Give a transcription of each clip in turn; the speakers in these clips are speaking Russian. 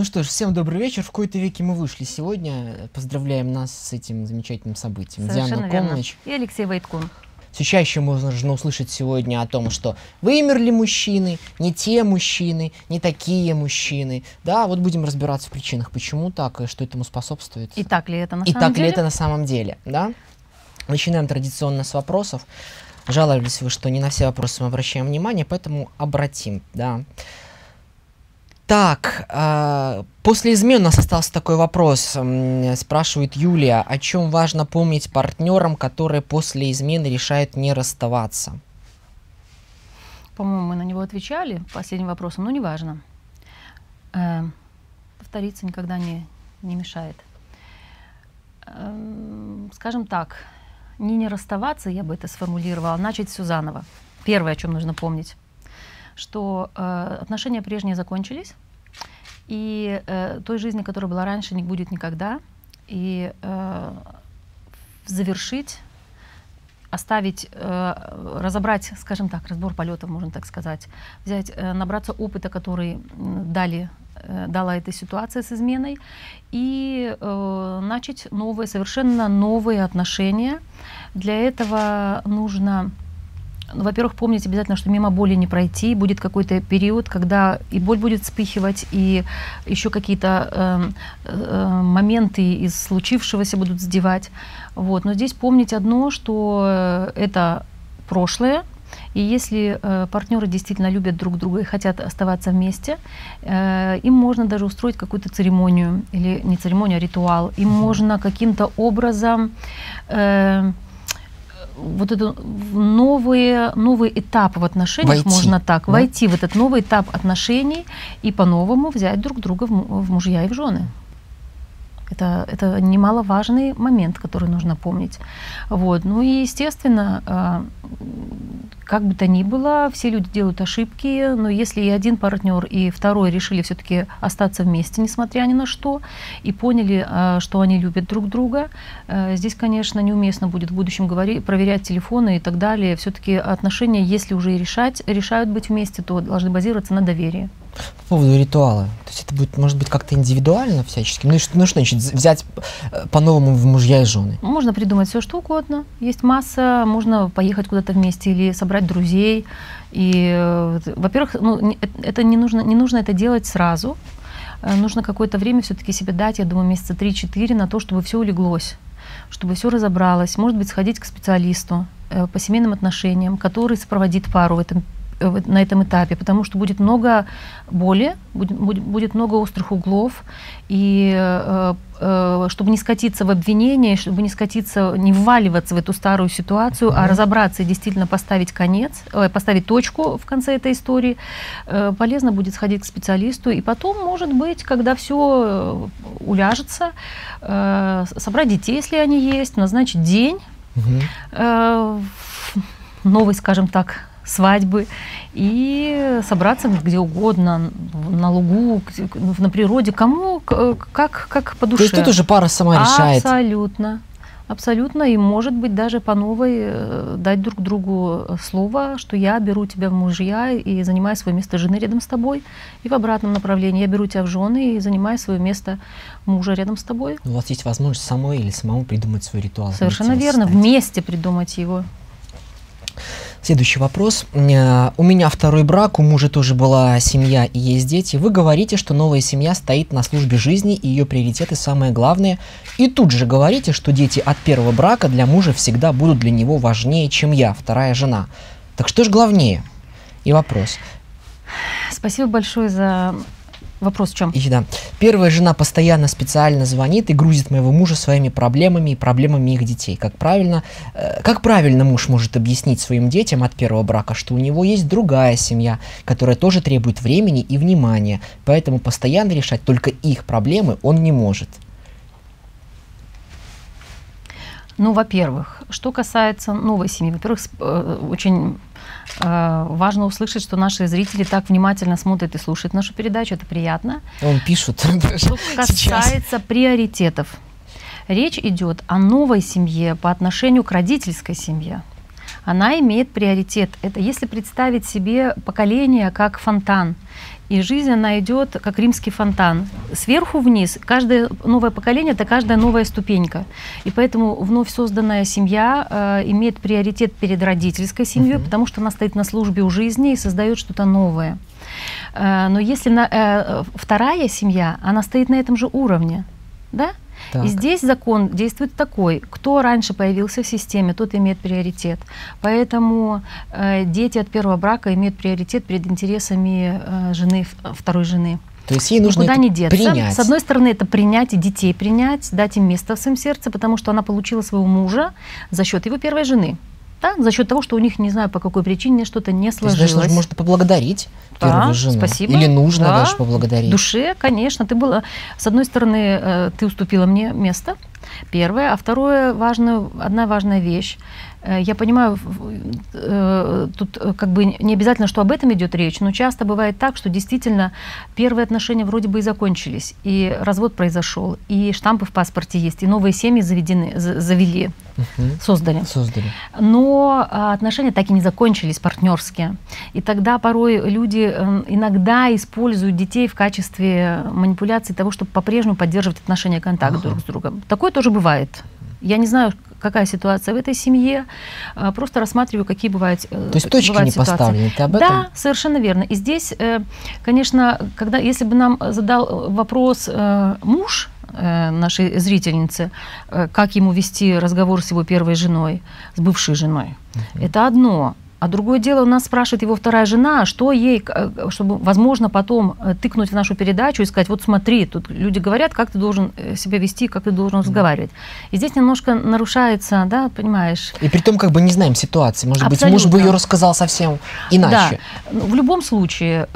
Ну что ж, всем добрый вечер. В какой-то веке мы вышли сегодня. Поздравляем нас с этим замечательным событием. Совершенно Диана Комович. И Алексей Войткун. Все чаще можно услышать сегодня о том, что вымерли мужчины, не те мужчины, не такие мужчины. Да, вот будем разбираться в причинах, почему так и что этому способствует. И так ли это на и самом деле? И так ли это на самом деле, да? Начинаем традиционно с вопросов. Жаловались вы, что не на все вопросы мы обращаем внимание, поэтому обратим, да. Так, э, после измен у нас остался такой вопрос. Спрашивает Юлия, о чем важно помнить партнерам, которые после измены решают не расставаться? По-моему, мы на него отвечали последним вопросом, но неважно. Э, повториться никогда не, не мешает. Э, скажем так, не не расставаться, я бы это сформулировала, а начать все заново. Первое, о чем нужно помнить что э, отношения прежние закончились, и э, той жизни, которая была раньше, не будет никогда. И э, завершить, оставить, э, разобрать, скажем так, разбор полетов, можно так сказать, взять, э, набраться опыта, который дали э, дала эта ситуация с изменой, и э, начать новые, совершенно новые отношения. Для этого нужно ну, во-первых, помнить обязательно, что мимо боли не пройти. Будет какой-то период, когда и боль будет вспыхивать, и еще какие-то э, э, моменты из случившегося будут задевать. Вот. Но здесь помнить одно, что э, это прошлое, и если э, партнеры действительно любят друг друга и хотят оставаться вместе, э, им можно даже устроить какую-то церемонию, или не церемонию, а ритуал. Им можно каким-то образом... Э, вот это новые, новый этап в отношениях, войти, можно так, да? войти в этот новый этап отношений и по-новому взять друг друга в, в мужья и в жены. Это, это немаловажный момент, который нужно помнить. Вот. Ну и, естественно, а, как бы то ни было, все люди делают ошибки, но если и один партнер, и второй решили все-таки остаться вместе, несмотря ни на что, и поняли, а, что они любят друг друга, э, здесь, конечно, неуместно будет в будущем говорить, проверять телефоны и так далее. Все-таки отношения, если уже и решать, решают быть вместе, то должны базироваться на доверии. По поводу ритуала. То есть это будет, может быть, как-то индивидуально всячески? Ну, что, ну что значит взять э, по-новому в мужья и жены? Можно придумать все, что угодно. Есть масса, можно поехать куда-то вместе или собрать друзей. И, э, во-первых, ну, это не нужно, не нужно это делать сразу. Э, нужно какое-то время все-таки себе дать, я думаю, месяца 3-4 на то, чтобы все улеглось чтобы все разобралось, может быть, сходить к специалисту по семейным отношениям, который сопроводит пару в этом Э, на этом этапе, потому что будет много боли, будет, будет, много острых углов, и э, э, чтобы не скатиться в обвинение, чтобы не скатиться, не вваливаться в эту старую ситуацию, mm-hmm. а разобраться и действительно поставить конец, э, поставить точку в конце этой истории, э, полезно будет сходить к специалисту, и потом, может быть, когда все э, уляжется, э, собрать детей, если они есть, назначить день, mm-hmm. э, новый, скажем так, свадьбы, и собраться где угодно, на лугу, на природе, кому как, как по душе. То есть тут уже пара сама решает. Абсолютно. Абсолютно, и может быть даже по новой э, дать друг другу слово, что я беру тебя в мужья и занимаю свое место жены рядом с тобой, и в обратном направлении я беру тебя в жены и занимаю свое место мужа рядом с тобой. У вас есть возможность самой или самому придумать свой ритуал. Совершенно верно, вместе придумать его. Следующий вопрос. Э, у меня второй брак, у мужа тоже была семья и есть дети. Вы говорите, что новая семья стоит на службе жизни и ее приоритеты самые главные. И тут же говорите, что дети от первого брака для мужа всегда будут для него важнее, чем я, вторая жена. Так что же главнее? И вопрос. Спасибо большое за Вопрос в чем? И, да. Первая жена постоянно специально звонит и грузит моего мужа своими проблемами и проблемами их детей. Как правильно, э, как правильно муж может объяснить своим детям от первого брака, что у него есть другая семья, которая тоже требует времени и внимания, поэтому постоянно решать только их проблемы он не может. Ну, во-первых, что касается новой семьи, во-первых, э, очень важно услышать, что наши зрители так внимательно смотрят и слушают нашу передачу, это приятно. Он пишут. Что касается приоритетов, речь идет о новой семье по отношению к родительской семье. Она имеет приоритет. Это если представить себе поколение как фонтан, и жизнь, она идет как римский фонтан. Сверху вниз. Каждое новое поколение – это каждая новая ступенька. И поэтому вновь созданная семья э, имеет приоритет перед родительской семьей, uh-huh. потому что она стоит на службе у жизни и создает что-то новое. Э, но если на, э, вторая семья, она стоит на этом же уровне, да? Так. И здесь закон действует такой, кто раньше появился в системе, тот имеет приоритет. Поэтому э, дети от первого брака имеют приоритет перед интересами э, жены, второй жены. То есть ей нужно Никуда не деться. принять. С одной стороны, это принять и детей принять, дать им место в своем сердце, потому что она получила своего мужа за счет его первой жены. Да, за счет того, что у них, не знаю, по какой причине что-то не сложилось. То есть, можно поблагодарить первую да, жену. Спасибо. Или нужно да. даже поблагодарить. Душе, конечно. Ты была, с одной стороны, э, ты уступила мне место, первое, а второе, важное, одна важная вещь. Э, я понимаю, э, тут э, как бы не обязательно, что об этом идет речь, но часто бывает так, что действительно первые отношения вроде бы и закончились, и развод произошел, и штампы в паспорте есть, и новые семьи заведены, завели, угу. создали. создали. Но а, отношения так и не закончились партнерские. И тогда порой люди иногда используют детей в качестве манипуляции того, чтобы по-прежнему поддерживать отношения, контакт ага. друг с другом. Такое тоже бывает. Я не знаю, какая ситуация в этой семье, а, просто рассматриваю, какие бывают э, То есть точки не ситуации. поставлены, ты об этом? Да, совершенно верно. И здесь, э, конечно, когда, если бы нам задал вопрос э, муж, нашей зрительницы, как ему вести разговор с его первой женой, с бывшей женой. Угу. Это одно. А другое дело, у нас спрашивает его вторая жена, что ей, э, чтобы, возможно, потом э, тыкнуть в нашу передачу и сказать, вот смотри, тут люди говорят, как ты должен э, себя вести, как ты должен разговаривать. И здесь немножко нарушается, да, понимаешь? И при том, как бы не знаем ситуации. Может Абсолютно. быть, муж бы ее рассказал совсем иначе. Да. В любом случае,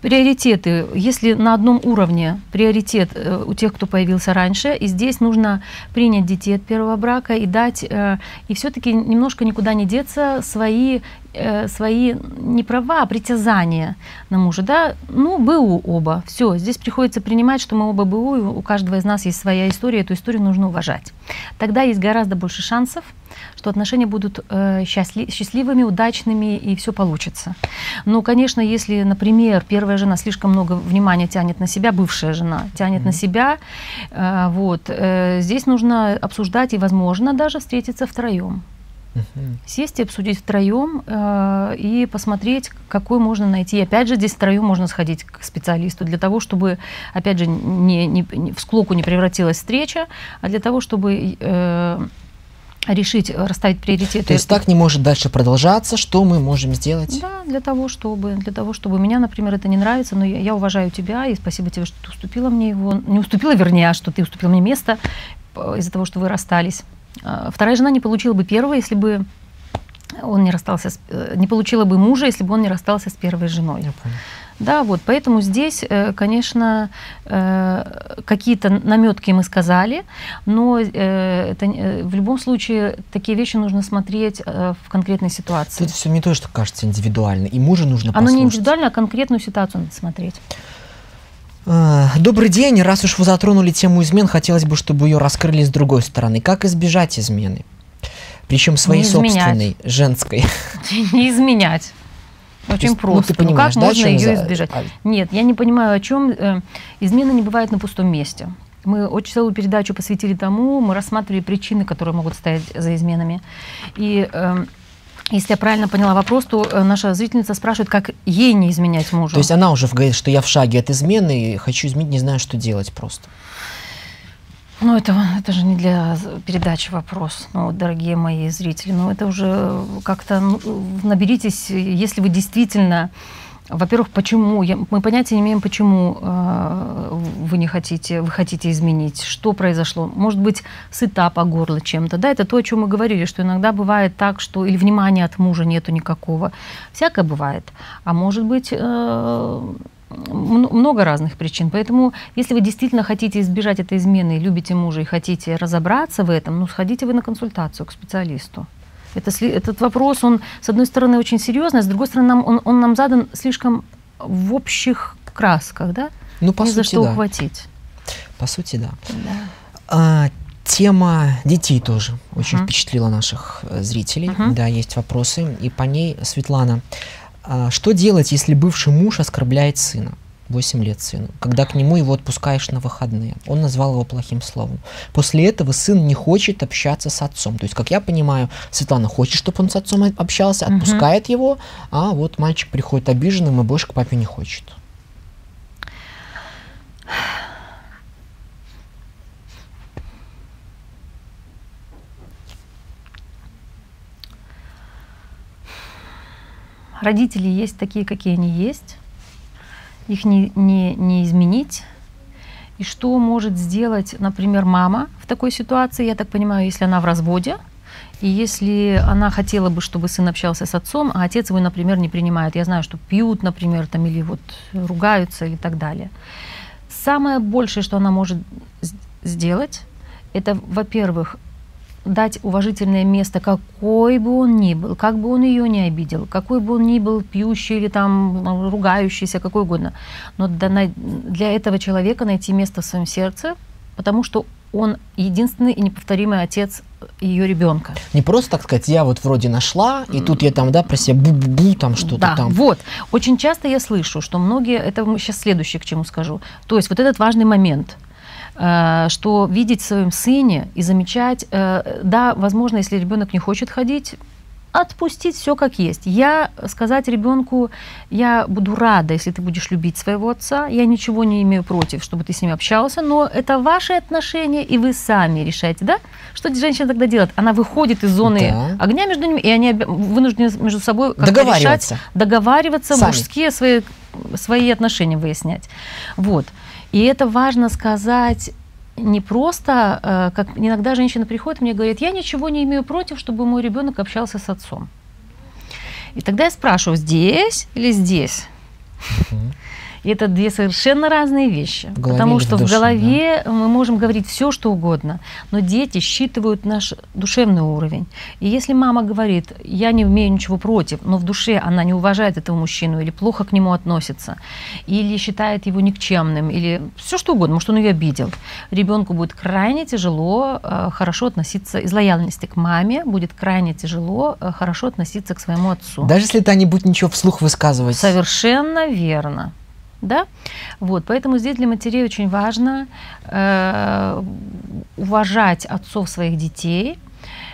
приоритеты, если на одном уровне приоритет э, у тех, кто появился раньше, и здесь нужно принять детей от первого брака и дать, э, и все-таки немножко никуда не деться свои Э, свои не права, а притязания на мужа, да, ну, БУ оба, все, здесь приходится принимать, что мы оба БУ, и у каждого из нас есть своя история, эту историю нужно уважать. Тогда есть гораздо больше шансов, что отношения будут э, счастли, счастливыми, удачными, и все получится. Но, конечно, если, например, первая жена слишком много внимания тянет на себя, бывшая жена тянет mm-hmm. на себя, э, вот, э, здесь нужно обсуждать и, возможно, даже встретиться втроем. Угу. Сесть и обсудить втроем э, и посмотреть, какой можно найти. И опять же, здесь втроем можно сходить к специалисту для того, чтобы, опять же, не, не, не, в склоку не превратилась встреча, а для того, чтобы э, решить, расставить приоритеты. То есть так не может дальше продолжаться. Что мы можем сделать? Да, для того, чтобы, для того, чтобы меня, например, это не нравится, но я, я уважаю тебя и спасибо тебе, что ты уступила мне его, не уступила, вернее, а что ты уступила мне место э, из-за того, что вы расстались. А, вторая жена не получила бы первого, если бы он не расстался, с, э, не получила бы мужа, если бы он не расстался с первой женой. Да, вот, поэтому здесь, э, конечно, э, какие-то наметки мы сказали, но это, в любом случае такие вещи нужно смотреть в конкретной ситуации. Тут все не то, что кажется индивидуально, и мужа нужно послушать. Оно не индивидуально, а конкретную ситуацию надо смотреть. А, добрый день. Раз уж вы затронули тему измен, хотелось бы, чтобы ее раскрыли с другой стороны. Как избежать измены? Причем своей собственной, женской. Не изменять. Очень есть, просто. Ну, ты понимаешь, ну, как да, можно ее за... избежать? А Нет, я не понимаю, о чем. Э, измены не бывают на пустом месте. Мы очень целую передачу посвятили тому, мы рассматривали причины, которые могут стоять за изменами. И э, если я правильно поняла вопрос, то э, наша зрительница спрашивает, как ей не изменять мужу. То есть она уже говорит, что я в шаге от измены, и хочу изменить, не знаю, что делать просто. Ну, это, это же не для передачи вопрос, ну, дорогие мои зрители. Ну, это уже как-то ну, наберитесь, если вы действительно во-первых, почему? Я, мы понятия не имеем, почему э, вы не хотите, вы хотите изменить, что произошло. Может быть, сыта по горло чем-то. Да, это то, о чем мы говорили, что иногда бывает так, что или внимания от мужа нету никакого. Всякое бывает. А может быть, э, много разных причин. Поэтому, если вы действительно хотите избежать этой измены, любите мужа и хотите разобраться в этом, ну, сходите вы на консультацию к специалисту. Это, этот вопрос, он, с одной стороны, очень серьезный, а с другой стороны, нам, он, он нам задан слишком в общих красках, да? Ну, по Не сути, за что да. ухватить. По сути, да. да. А, Тема детей тоже очень uh-huh. впечатлила наших э, зрителей. Uh-huh. Да, есть вопросы. И по ней, Светлана, а, что делать, если бывший муж оскорбляет сына? 8 лет сыну, когда к нему его отпускаешь на выходные. Он назвал его плохим словом. После этого сын не хочет общаться с отцом. То есть, как я понимаю, Светлана хочет, чтобы он с отцом общался, отпускает угу. его, а вот мальчик приходит обиженным и больше к папе не хочет. Родители есть такие, какие они есть их не, не, не изменить. И что может сделать, например, мама в такой ситуации, я так понимаю, если она в разводе, и если она хотела бы, чтобы сын общался с отцом, а отец его, например, не принимает, я знаю, что пьют, например, там, или вот ругаются и так далее. Самое большее, что она может сделать, это, во-первых, дать уважительное место, какой бы он ни был, как бы он ее не обидел, какой бы он ни был пьющий или там ругающийся, какой угодно. Но для этого человека найти место в своем сердце, потому что он единственный и неповторимый отец ее ребенка. Не просто, так сказать, я вот вроде нашла, и тут я там, да, про себя бу-бу-бу, там что-то да, там. вот. Очень часто я слышу, что многие, это сейчас следующее, к чему скажу, то есть вот этот важный момент – что видеть в своем сыне и замечать, э, да, возможно, если ребенок не хочет ходить, отпустить все как есть. Я сказать ребенку, я буду рада, если ты будешь любить своего отца, я ничего не имею против, чтобы ты с ним общался, но это ваши отношения, и вы сами решаете, да? Что женщина тогда делает? Она выходит из зоны да. огня между ними, и они вынуждены между собой договариваться. решать, договариваться, сами. мужские свои, свои отношения выяснять. Вот. И это важно сказать не просто, э, как иногда женщина приходит мне говорит, я ничего не имею против, чтобы мой ребенок общался с отцом. И тогда я спрашиваю, здесь или здесь? И это две совершенно разные вещи. Потому что в, душе, голове да? мы можем говорить все, что угодно, но дети считывают наш душевный уровень. И если мама говорит, я не имею ничего против, но в душе она не уважает этого мужчину или плохо к нему относится, или считает его никчемным, или все что угодно, может, он ее обидел, ребенку будет крайне тяжело э, хорошо относиться, из лояльности к маме будет крайне тяжело э, хорошо относиться к своему отцу. Даже если это не будет ничего вслух высказывать. Совершенно верно. Да? Вот, поэтому здесь для матерей очень важно э, уважать отцов своих детей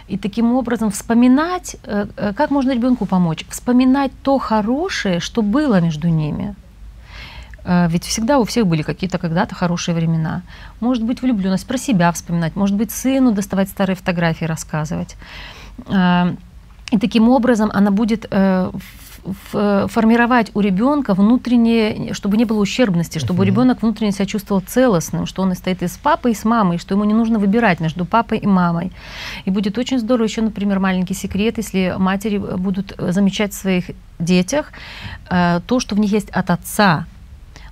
и таким образом вспоминать, э, э, как можно ребенку помочь, вспоминать то хорошее, что было между ними. Э, ведь всегда у всех были какие-то когда-то хорошие времена. Может быть, влюбленность, про себя вспоминать, может быть, сыну доставать старые фотографии, рассказывать. Э, и таким образом она будет формировать у ребенка внутреннее, чтобы не было ущербности, чтобы uh-huh. ребенок внутренне себя чувствовал целостным, что он стоит и с папой, и с мамой, что ему не нужно выбирать между папой и мамой. И будет очень здорово еще, например, маленький секрет, если матери будут замечать в своих детях э, то, что в них есть от отца,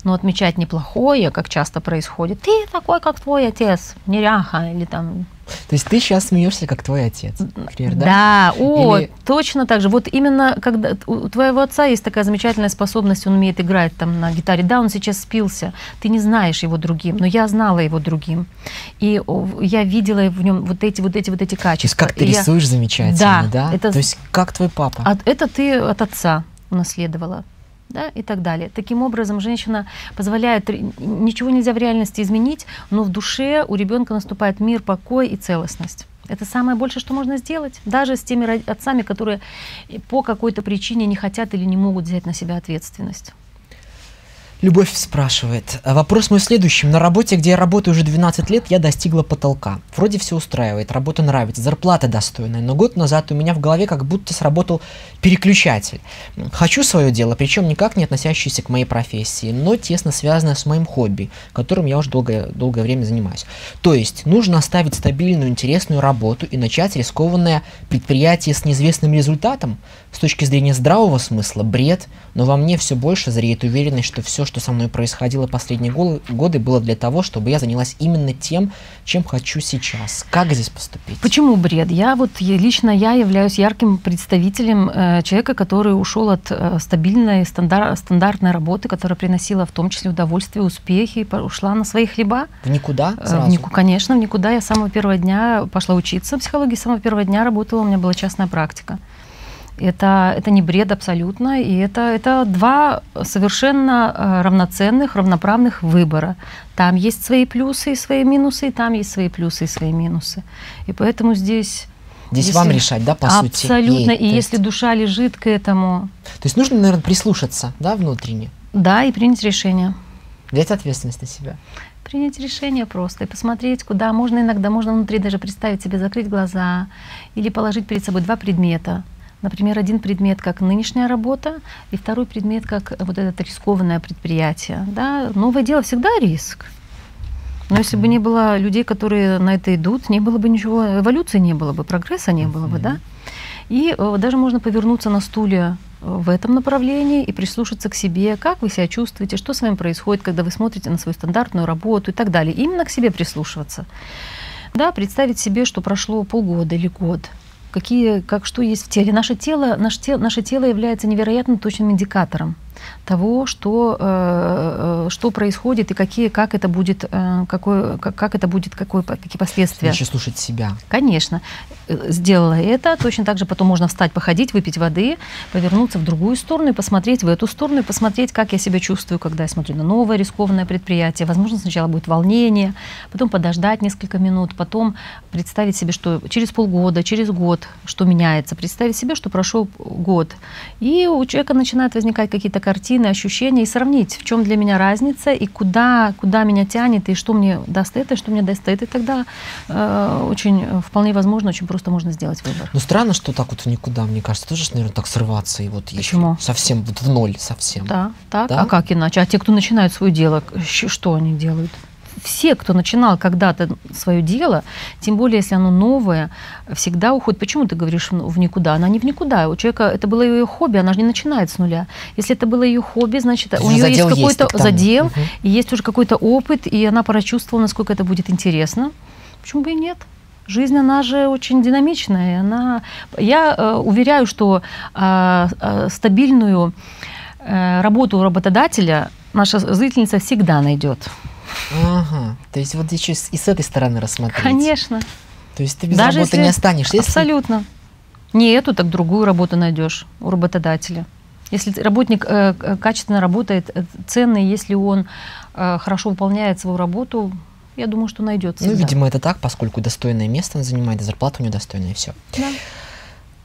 но отмечать неплохое, как часто происходит. Ты такой, как твой отец, неряха, или там то есть ты сейчас смеешься, как твой отец, например, да? Да, о, Или... точно так же. Вот именно когда у твоего отца есть такая замечательная способность, он умеет играть там на гитаре. Да, он сейчас спился, ты не знаешь его другим, но я знала его другим. И я видела в нем вот эти, вот эти, вот эти качества. То есть как ты и рисуешь я... замечательно, да? да? Это... То есть как твой папа? От, это ты от отца унаследовала да, и так далее. Таким образом, женщина позволяет, ничего нельзя в реальности изменить, но в душе у ребенка наступает мир, покой и целостность. Это самое большее, что можно сделать, даже с теми отцами, которые по какой-то причине не хотят или не могут взять на себя ответственность. Любовь спрашивает. Вопрос мой следующий. На работе, где я работаю уже 12 лет, я достигла потолка. Вроде все устраивает, работа нравится, зарплата достойная, но год назад у меня в голове как будто сработал переключатель. Хочу свое дело, причем никак не относящееся к моей профессии, но тесно связанное с моим хобби, которым я уже долгое, долгое время занимаюсь. То есть нужно оставить стабильную, интересную работу и начать рискованное предприятие с неизвестным результатом? С точки зрения здравого смысла, бред, но во мне все больше зреет уверенность, что все, что со мной происходило последние годы, было для того, чтобы я занялась именно тем, чем хочу сейчас. Как здесь поступить? Почему бред? Я вот лично я являюсь ярким представителем э, человека, который ушел от э, стабильной стандар, стандартной работы, которая приносила в том числе удовольствие, успехи, ушла на свои хлеба. В никуда? Э, сразу? В нику, конечно, в никуда. Я с самого первого дня пошла учиться психологии, с самого первого дня работала, у меня была частная практика. Это, это не бред абсолютно, и это, это два совершенно э, равноценных, равноправных выбора. Там есть свои плюсы и свои минусы, и там есть свои плюсы и свои минусы. И поэтому здесь... Здесь если... вам решать, да, по абсолютно. сути? Абсолютно. И если есть... душа лежит к этому... То есть нужно, наверное, прислушаться, да, внутренне? Да, и принять решение. Взять ответственность на себя принять решение просто и посмотреть, куда можно иногда, можно внутри даже представить себе, закрыть глаза или положить перед собой два предмета. Например, один предмет как нынешняя работа, и второй предмет как вот это рискованное предприятие. Да? Новое дело всегда риск. Но если бы не было людей, которые на это идут, не было бы ничего, эволюции не было бы, прогресса не было бы, да? И э, даже можно повернуться на стуле э, в этом направлении и прислушаться к себе, как вы себя чувствуете, что с вами происходит, когда вы смотрите на свою стандартную работу и так далее. Именно к себе прислушиваться. Да, представить себе, что прошло полгода или год, какие, как что есть в теле. Наше тело, наше тело, наше тело является невероятно точным индикатором того, что, э, э, что происходит и какие, как это будет, э, какой, как, как это будет, какой, какие последствия. Значит, слушать себя. Конечно. Сделала это, точно так же потом можно встать, походить, выпить воды, повернуться в другую сторону и посмотреть в эту сторону, и посмотреть, как я себя чувствую, когда я смотрю на новое рискованное предприятие. Возможно, сначала будет волнение, потом подождать несколько минут, потом представить себе, что через полгода, через год, что меняется, представить себе, что прошел год. И у человека начинают возникать какие-то картины, ощущения, и сравнить, в чем для меня разница, и куда, куда меня тянет, и что мне даст это, и что мне даст это. И тогда э, очень, вполне возможно, очень просто можно сделать выбор. Ну, странно, что так вот никуда, мне кажется, тоже, наверное, так срываться, и вот Почему? совсем вот в ноль совсем. Да, так, да? а как иначе? А те, кто начинают свое дело, что они делают? Все, кто начинал когда-то свое дело, тем более, если оно новое, всегда уходит. Почему ты говоришь в никуда? Она не в никуда. У человека это было ее хобби, она же не начинает с нуля. Если это было ее хобби, значит, у нее есть какой-то задел, угу. и есть уже какой-то опыт, и она прочувствовала, насколько это будет интересно. Почему бы и нет? Жизнь, она же очень динамичная. Она... Я э, уверяю, что э, э, стабильную э, работу у работодателя наша зрительница всегда найдет. Ага. То есть вот еще и с этой стороны рассмотреть. Конечно. То есть ты без Даже работы если... не останешься. Если... Абсолютно. Не эту, так другую работу найдешь у работодателя. Если работник э, качественно работает, э, ценный, если он э, хорошо выполняет свою работу, я думаю, что найдется. Ну, видимо, это так, поскольку достойное место он занимает, зарплата у него достойная, и все. Да.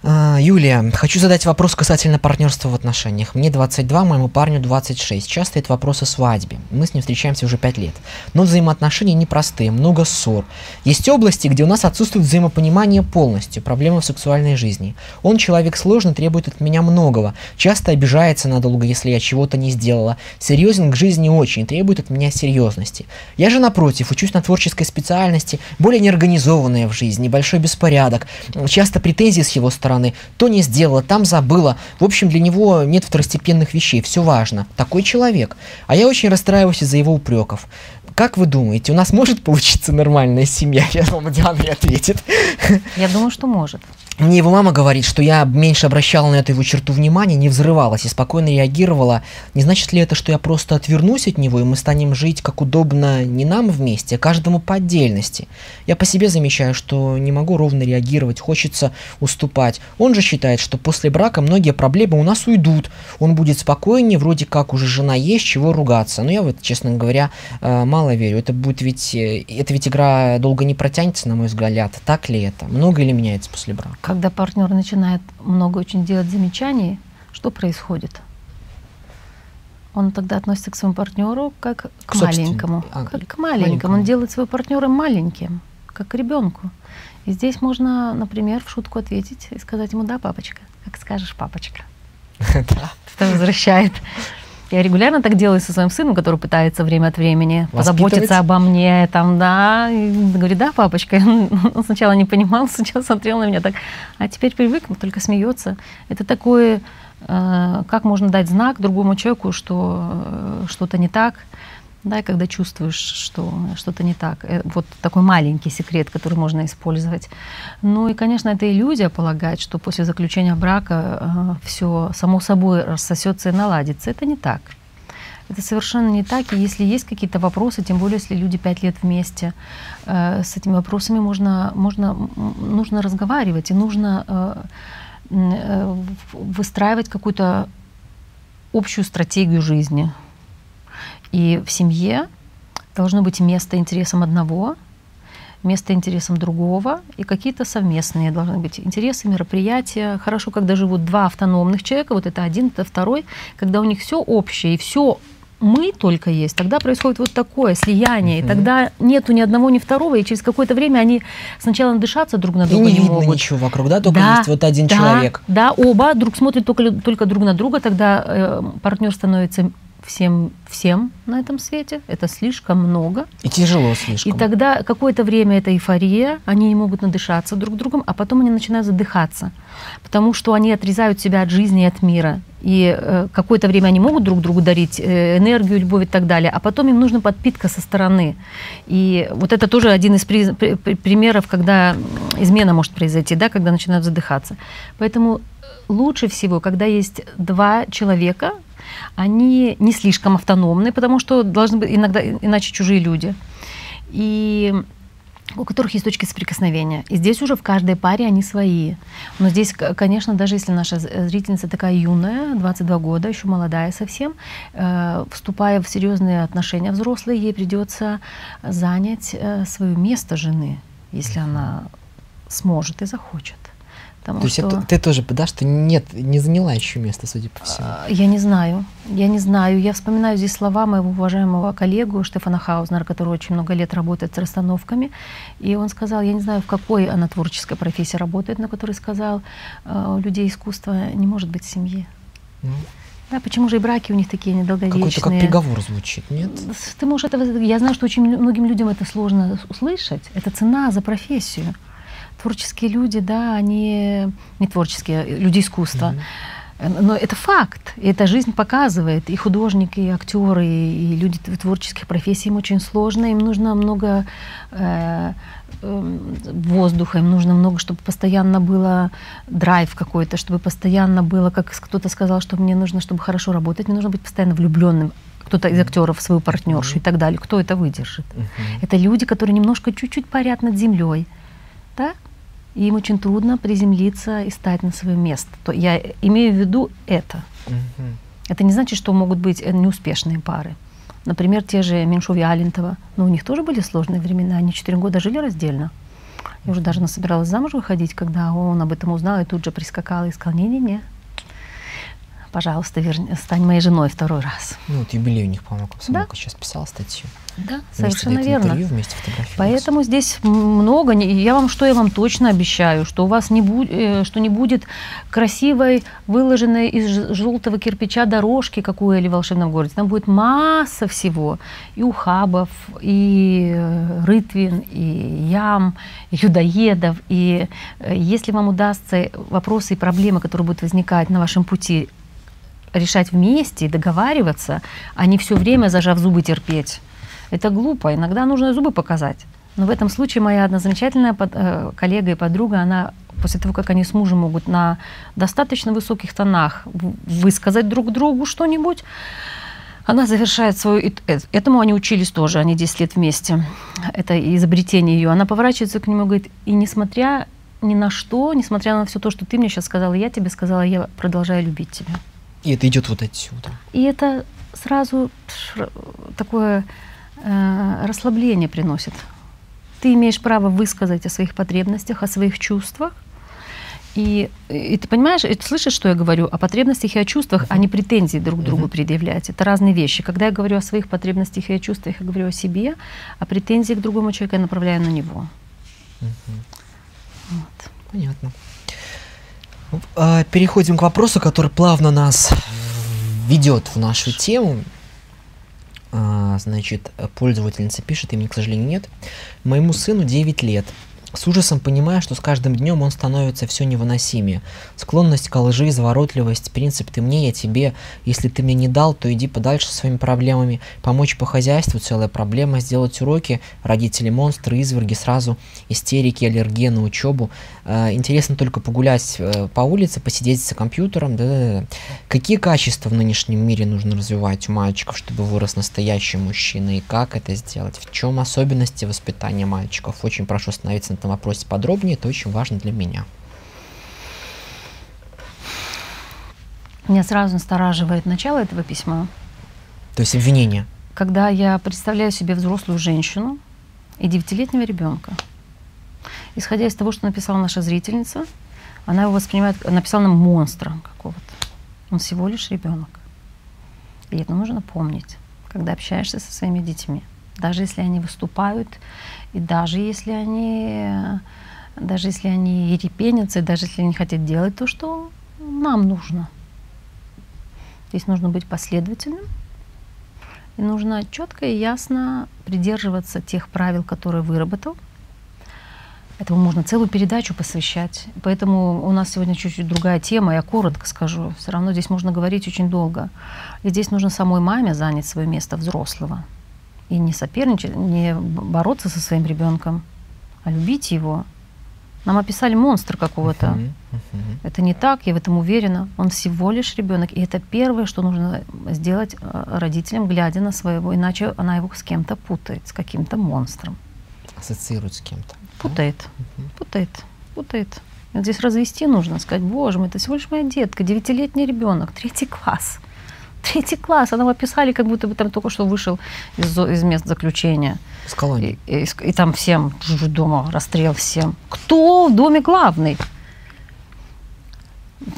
А, Юлия, хочу задать вопрос касательно партнерства в отношениях. Мне 22, моему парню 26. Часто это вопрос о свадьбе. Мы с ним встречаемся уже 5 лет. Но взаимоотношения непростые, много ссор. Есть области, где у нас отсутствует взаимопонимание полностью, проблемы в сексуальной жизни. Он человек сложный, требует от меня многого. Часто обижается надолго, если я чего-то не сделала. Серьезен к жизни очень, требует от меня серьезности. Я же, напротив, учусь на творческой специальности, более неорганизованная в жизни, большой беспорядок. Часто претензии с его стороны стороны, то не сделала, там забыла. В общем, для него нет второстепенных вещей, все важно. Такой человек. А я очень расстраиваюсь из-за его упреков. Как вы думаете, у нас может получиться нормальная семья? Я думаю, Диана мне ответит. Я думаю, что может. Мне его мама говорит, что я меньше обращала на эту его черту внимания, не взрывалась и спокойно реагировала. Не значит ли это, что я просто отвернусь от него, и мы станем жить как удобно не нам вместе, а каждому по отдельности? Я по себе замечаю, что не могу ровно реагировать, хочется уступать. Он же считает, что после брака многие проблемы у нас уйдут. Он будет спокойнее, вроде как уже жена есть, чего ругаться. Но я в это, честно говоря, э, мало верю. Это будет ведь, э, это ведь игра долго не протянется, на мой взгляд. Так ли это? Много ли меняется после брака? когда партнер начинает много очень делать замечаний, что происходит? Он тогда относится к своему партнеру как к, к маленькому. А, как к маленькому. маленькому. Он делает своего партнера маленьким, как к ребенку. И здесь можно, например, в шутку ответить и сказать ему, да, папочка, как скажешь, папочка. Это возвращает Я регулярно так делаю со своим сыном, который пытается время от времени позаботиться обо мне, там, да. И говорит, да, папочка. Он сначала не понимал, сначала смотрел на меня так, а теперь привык, только смеется. Это такое, э, как можно дать знак другому человеку, что э, что-то не так да, и когда чувствуешь, что что-то не так. Э, вот такой маленький секрет, который можно использовать. Ну и, конечно, это иллюзия полагать, что после заключения брака э, все само собой рассосется и наладится. Это не так. Это совершенно не так. И если есть какие-то вопросы, тем более, если люди пять лет вместе, э, с этими вопросами можно, можно, нужно разговаривать и нужно э, э, выстраивать какую-то общую стратегию жизни. И в семье должно быть место интересам одного, место интересам другого и какие-то совместные должны быть интересы, мероприятия. Хорошо, когда живут два автономных человека, вот это один, это второй, когда у них все общее и все мы только есть, тогда происходит вот такое слияние, mm-hmm. и тогда нету ни одного, ни второго, и через какое-то время они сначала надышаться друг на друга и не, не видно могут. ничего вокруг, да, только да, есть вот один да, человек. Да, оба друг смотрят только, только друг на друга, тогда э, партнер становится всем, всем на этом свете. Это слишком много. И тяжело слишком. И тогда какое-то время это эйфория, они не могут надышаться друг другом, а потом они начинают задыхаться, потому что они отрезают себя от жизни и от мира. И э, какое-то время они могут друг другу дарить э, энергию, любовь и так далее, а потом им нужна подпитка со стороны. И вот это тоже один из при, при, примеров, когда измена может произойти, да, когда начинают задыхаться. Поэтому лучше всего, когда есть два человека, они не слишком автономны, потому что должны быть иногда иначе чужие люди. И у которых есть точки соприкосновения. И здесь уже в каждой паре они свои. Но здесь, конечно, даже если наша зрительница такая юная, 22 года, еще молодая совсем, э, вступая в серьезные отношения взрослые, ей придется занять э, свое место жены, если она сможет и захочет. Потому То что... есть ты тоже, да, что нет, не заняла еще место, судя по всему? А, я не знаю. Я не знаю. Я вспоминаю здесь слова моего уважаемого коллегу Штефана Хаузнера, который очень много лет работает с расстановками. И он сказал, я не знаю, в какой она творческой профессии работает, но который сказал, «А, у людей искусства не может быть семьи. Ну. Да, почему же и браки у них такие недолговечные? Какой-то как приговор звучит, нет? Ты можешь это... Я знаю, что очень многим людям это сложно услышать. Это цена за профессию творческие люди, да, они не творческие, люди искусства. Mm-hmm. Но это факт, и эта жизнь показывает. И художники, и актеры, и люди творческих профессий, им очень сложно, им нужно много э, э, воздуха, им нужно много, чтобы постоянно было драйв какой-то, чтобы постоянно было, как кто-то сказал, что мне нужно, чтобы хорошо работать, мне нужно быть постоянно влюбленным кто-то из актеров свою партнершу mm-hmm. и так далее. Кто это выдержит? Mm-hmm. Это люди, которые немножко чуть-чуть парят над землей, да? И им очень трудно приземлиться и стать на свое место. То я имею в виду это. Угу. Это не значит, что могут быть э, неуспешные пары. Например, те же Меньшов и Алентова. Но у них тоже были сложные времена. Они четыре года жили раздельно. Я уже даже собиралась замуж выходить, когда он об этом узнал и тут же прискакал и сказал, не-не-не, пожалуйста, верни, стань моей женой второй раз. Ну, вот юбилей у них, по-моему, да? сейчас писала статью. Да, совершенно верно. Вместе Поэтому здесь много. Я вам что я вам точно обещаю, что у вас не будет, э, что не будет красивой выложенной из желтого кирпича дорожки, как у Эли в волшебном городе. Там будет масса всего: и ухабов, и э, рытвин, и ям, и людоедов. И э, если вам удастся вопросы и проблемы, которые будут возникать на вашем пути, решать вместе и договариваться, а не все время зажав зубы терпеть. Это глупо. Иногда нужно зубы показать. Но в этом случае моя одна замечательная под, э, коллега и подруга, она после того, как они с мужем могут на достаточно высоких тонах высказать друг другу что-нибудь, она завершает свою... Э, этому они учились тоже, они 10 лет вместе. Это изобретение ее. Она поворачивается к нему и говорит, и несмотря ни на что, несмотря на все то, что ты мне сейчас сказала, я тебе сказала, я продолжаю любить тебя. И это идет вот отсюда. И это сразу такое расслабление приносит. Ты имеешь право высказать о своих потребностях, о своих чувствах. И, и ты понимаешь, и ты слышишь, что я говорю о потребностях и о чувствах, а не претензии друг другу uh-huh. предъявлять. Это разные вещи. Когда я говорю о своих потребностях и о чувствах, я говорю о себе, а претензии к другому человеку я направляю на него. Uh-huh. Вот. Понятно. А, переходим к вопросу, который плавно нас введет в нашу тему. А, значит, пользовательница пишет, имени, к сожалению, нет. Моему сыну 9 лет. С ужасом понимая, что с каждым днем он становится все невыносимее. Склонность к лжи, изворотливость, принцип «ты мне, я тебе». Если ты мне не дал, то иди подальше со своими проблемами. Помочь по хозяйству – целая проблема. Сделать уроки – родители монстры, изверги, сразу истерики, аллергия на учебу. Э, интересно только погулять э, по улице, посидеть за компьютером. Да -да -да. Какие качества в нынешнем мире нужно развивать у мальчиков, чтобы вырос настоящий мужчина? И как это сделать? В чем особенности воспитания мальчиков? Очень прошу остановиться на этом вопросе подробнее, это очень важно для меня. Меня сразу настораживает начало этого письма. То есть обвинение? Когда я представляю себе взрослую женщину и девятилетнего ребенка. Исходя из того, что написала наша зрительница, она его воспринимает, написала нам монстра какого-то. Он всего лишь ребенок. И это нужно помнить, когда общаешься со своими детьми. Даже если они выступают и даже если они, даже если они ерепенятся, даже если они хотят делать то, что нам нужно. Здесь нужно быть последовательным, и нужно четко и ясно придерживаться тех правил, которые выработал. Этому можно целую передачу посвящать. Поэтому у нас сегодня чуть-чуть другая тема, я коротко скажу. Все равно здесь можно говорить очень долго. И здесь нужно самой маме занять свое место взрослого и не соперничать, не бороться со своим ребенком, а любить его. Нам описали монстр какого-то. Uh-huh, uh-huh. Это не так, я в этом уверена. Он всего лишь ребенок. И это первое, что нужно сделать э, родителям, глядя на своего, иначе она его с кем-то путает, с каким-то монстром. Ассоциирует с кем-то. Путает, uh-huh. путает, путает. Вот здесь развести нужно, сказать, боже мой, это всего лишь моя детка, девятилетний ребенок, третий класс третий класс, она описали, как будто бы там только что вышел из, из мест заключения. С колонии. И, и, и там всем дома расстрел всем. Кто в доме главный?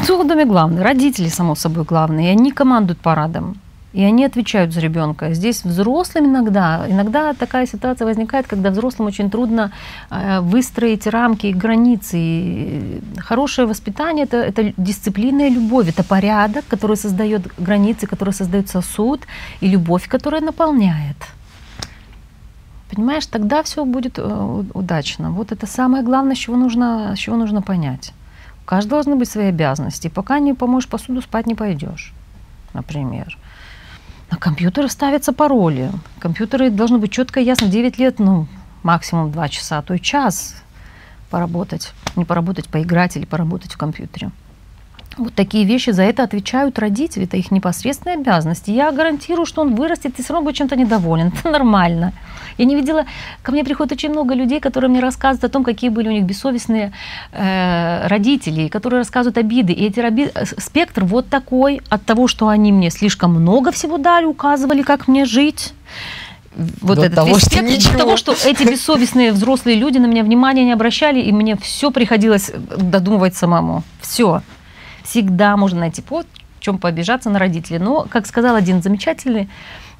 Кто в доме главный? Родители, само собой, главные. И они командуют парадом и они отвечают за ребенка. Здесь взрослым иногда, иногда такая ситуация возникает, когда взрослым очень трудно э, выстроить рамки и границы. И хорошее воспитание это, это дисциплина и любовь, это порядок, который создает границы, который создает сосуд, и любовь, которая наполняет. Понимаешь, тогда все будет э, удачно. Вот это самое главное, чего нужно, чего нужно понять. У каждого должны быть свои обязанности. Пока не помоешь посуду, спать не пойдешь, например. На компьютеры ставятся пароли. Компьютеры должны быть четко и ясно. 9 лет, ну, максимум 2 часа, а то и час поработать. Не поработать, поиграть или поработать в компьютере. Вот такие вещи, за это отвечают родители, это их непосредственная обязанность. Я гарантирую, что он вырастет и все равно будет чем-то недоволен. Это нормально. Я не видела, ко мне приходит очень много людей, которые мне рассказывают о том, какие были у них бессовестные э, родители, которые рассказывают обиды. И эти оби... Э, спектр вот такой от того, что они мне слишком много всего дали, указывали, как мне жить вот до этот того, весь спектр, ничего. до того, что эти бессовестные взрослые люди на меня внимания не обращали, и мне все приходилось додумывать самому. Все всегда можно найти повод, в чем пообижаться на родителей. Но, как сказал один замечательный,